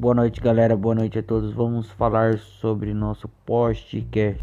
Boa noite, galera. Boa noite a todos. Vamos falar sobre nosso podcast.